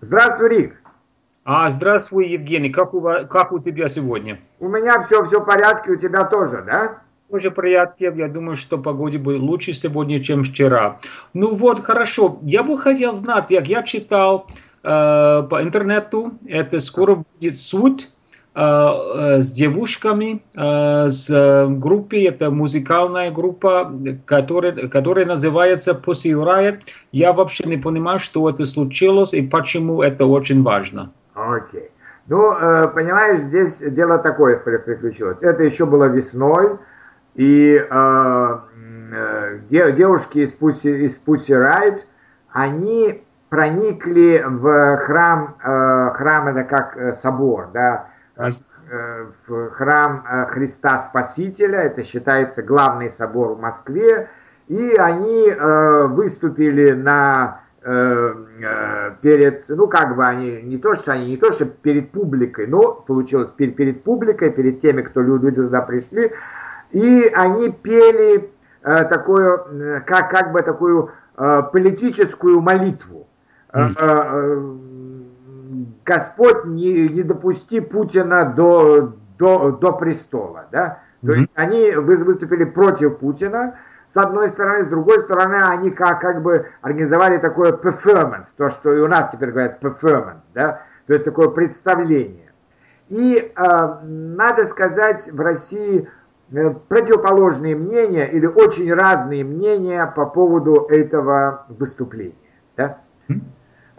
Здравствуй, Рик. А, здравствуй, Евгений. Как у, как у тебя сегодня? У меня все, все в порядке, у тебя тоже, да? Тоже в порядке. Я думаю, что погода будет лучше сегодня, чем вчера. Ну вот, хорошо. Я бы хотел знать, как я читал э, по интернету, это скоро будет суд с девушками, э, с группой, это музыкальная группа, которая, которая называется Pussy Riot. Я вообще не понимаю, что это случилось и почему это очень важно. Окей. Ну, э, понимаешь, здесь дело такое приключилось. Это еще было весной, и э, э, девушки из Pussy, из Pussy Riot, они проникли в храм, э, храм это как э, собор, да, э, в храм э, Христа Спасителя, это считается главный собор в Москве, и они э, выступили на Э, э, перед, ну как бы они, не то что они, не то что перед публикой, но получилось перед, перед публикой, перед теми, кто люди туда пришли, и они пели э, такую, э, как, как бы такую э, политическую молитву. Mm. Э, Господь, не, не допусти Путина до, до, до престола, да? То mm-hmm. есть они выступили против Путина, с одной стороны, с другой стороны, они как, как бы организовали такое performance, то, что и у нас теперь говорят performance, да, то есть такое представление. И э, надо сказать, в России э, противоположные мнения или очень разные мнения по поводу этого выступления. Да?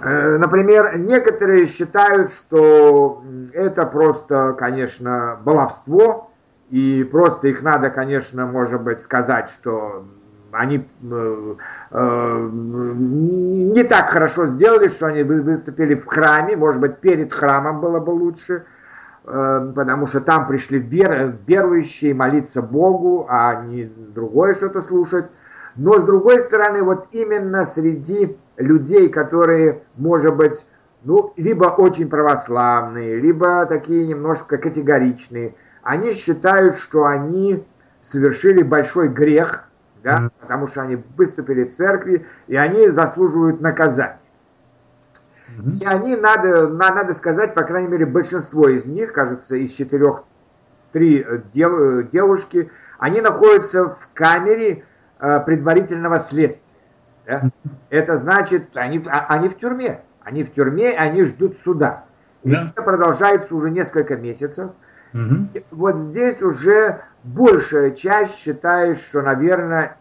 Э, например, некоторые считают, что это просто, конечно, баловство, и просто их надо, конечно, может быть, сказать, что они э, э, не так хорошо сделали, что они выступили в храме, может быть, перед храмом было бы лучше, э, потому что там пришли вер, верующие молиться Богу, а не другое что-то слушать. Но с другой стороны, вот именно среди людей, которые, может быть, ну, либо очень православные, либо такие немножко категоричные, они считают, что они совершили большой грех, да, mm-hmm. потому что они выступили в церкви, и они заслуживают наказания. Mm-hmm. И они, надо, надо сказать, по крайней мере, большинство из них, кажется, из четырех, три дев, девушки, они находятся в камере э, предварительного следствия. Да? Это значит, они, а, они в тюрьме. Они в тюрьме, они ждут суда. И yeah. это продолжается уже несколько месяцев. Угу. Вот здесь уже большая часть считает, что, наверное,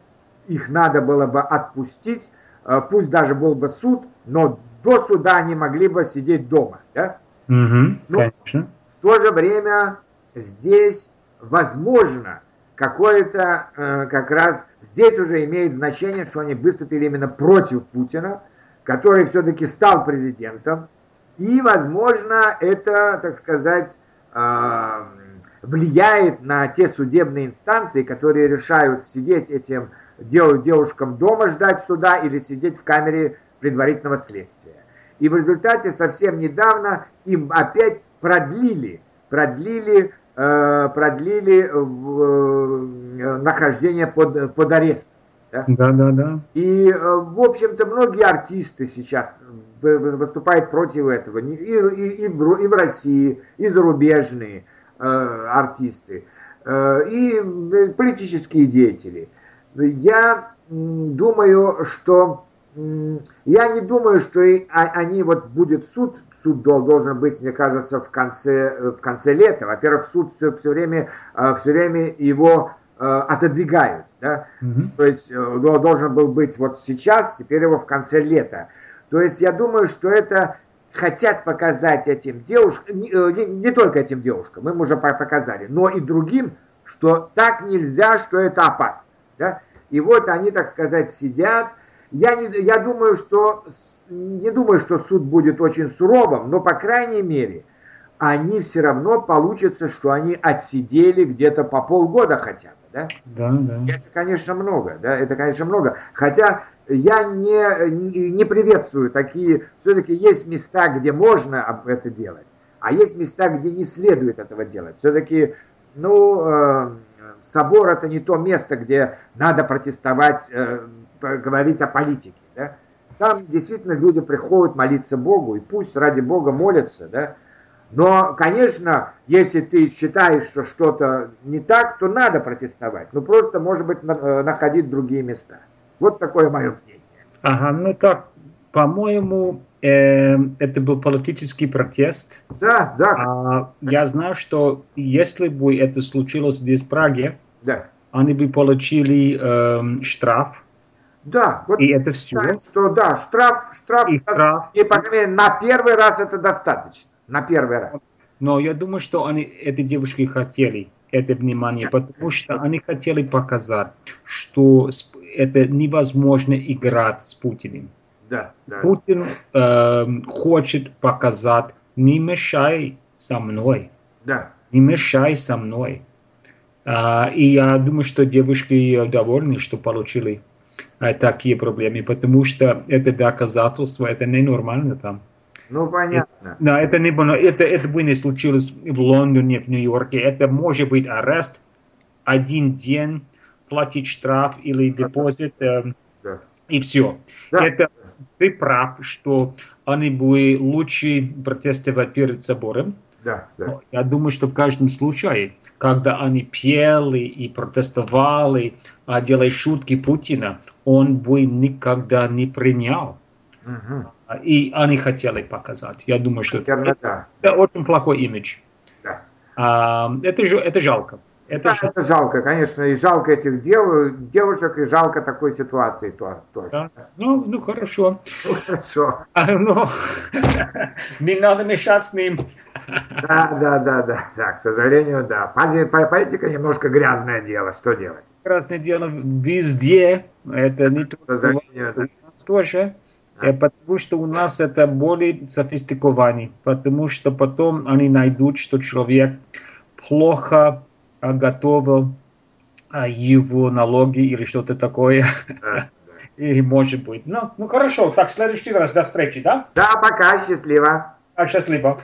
их надо было бы отпустить, э, пусть даже был бы суд, но до суда они могли бы сидеть дома. Да? Угу, но конечно. в то же время здесь возможно какое-то э, как раз здесь уже имеет значение, что они выступили именно против Путина, который все-таки стал президентом, и, возможно, это, так сказать, а, влияет на те судебные инстанции, которые решают сидеть этим девушкам дома ждать суда или сидеть в камере предварительного следствия. И в результате совсем недавно им опять продлили, продлили, продлили э, нахождение под, под арестом. Да? да, да, да. И, э, в общем-то, многие артисты сейчас выступают против этого. И, и, и, в, и в России, и зарубежные э, артисты, э, и политические деятели. Я думаю, что я не думаю, что а, они вот будет суд, суд должен быть, мне кажется, в конце, в конце лета. Во-первых, суд все, все время, все время его отодвигают. Да? Угу. То есть должен был быть вот сейчас, теперь его в конце лета. То есть я думаю, что это хотят показать этим девушкам, не, э, не, только этим девушкам, мы им уже показали, но и другим, что так нельзя, что это опасно. Да? И вот они, так сказать, сидят. Я, не, я думаю, что не думаю, что суд будет очень суровым, но, по крайней мере, они все равно получится, что они отсидели где-то по полгода хотя бы. Да? Да, да. Это, конечно, много. Да? Это, конечно, много. Хотя я не, не приветствую такие, все-таки есть места, где можно это делать, а есть места, где не следует этого делать. Все-таки, ну, э, собор это не то место, где надо протестовать, э, говорить о политике. Да? Там действительно люди приходят молиться Богу, и пусть ради Бога молятся, да. Но, конечно, если ты считаешь, что что-то не так, то надо протестовать. Ну, просто, может быть, на, находить другие места. Вот такое мое мнение. Ага, ну так, по-моему, э, это был политический протест. Да, да. А, я знаю, что если бы это случилось здесь в Праге, да. они бы получили э, штраф. Да, вот и это все. Что да, штраф, штраф, и, штраф. и по крайней мере, на первый раз это достаточно. На первый раз. Но я думаю, что они, эти девушки хотели это внимание, потому что они хотели показать, что это невозможно играть с Путиным. Да, да. Путин э, хочет показать, не мешай со мной. Да. Не мешай со мной. А, и я думаю, что девушки довольны, что получили такие проблемы, потому что это доказательство, это ненормально там. Ну, понятно. Да, это не это, это бы не случилось в Лондоне, в Нью-Йорке. Это может быть арест, один день, платить штраф или депозит, э, да. и все. Да. Это ты прав, что они бы лучше протестовать перед собором. Да, да. Я думаю, что в каждом случае, когда они пели и протестовали, а делали шутки Путина, он бы никогда не принял. Угу. И они хотели показать. Я думаю, что Наверное, это, да. это очень плохой имидж. Да. А, это, это жалко. Это, да, это жалко, конечно, и жалко этих дев, девушек, и жалко такой ситуации тоже. Да. Ну, ну, хорошо. Ну, хорошо. А, ну, не надо мешать с ним. Да, да, да, да, да, к сожалению, да. Политика немножко грязное дело, что делать? Грязное дело везде, это не только сожалению, да. тоже. Да. Потому что у нас это более софистикованный, потому что потом они найдут, что человек плохо готовил а, его налоги или что-то такое. И может быть. Ну, ну хорошо, так, в следующий раз до встречи, да? Да, пока, счастливо. А, счастливо.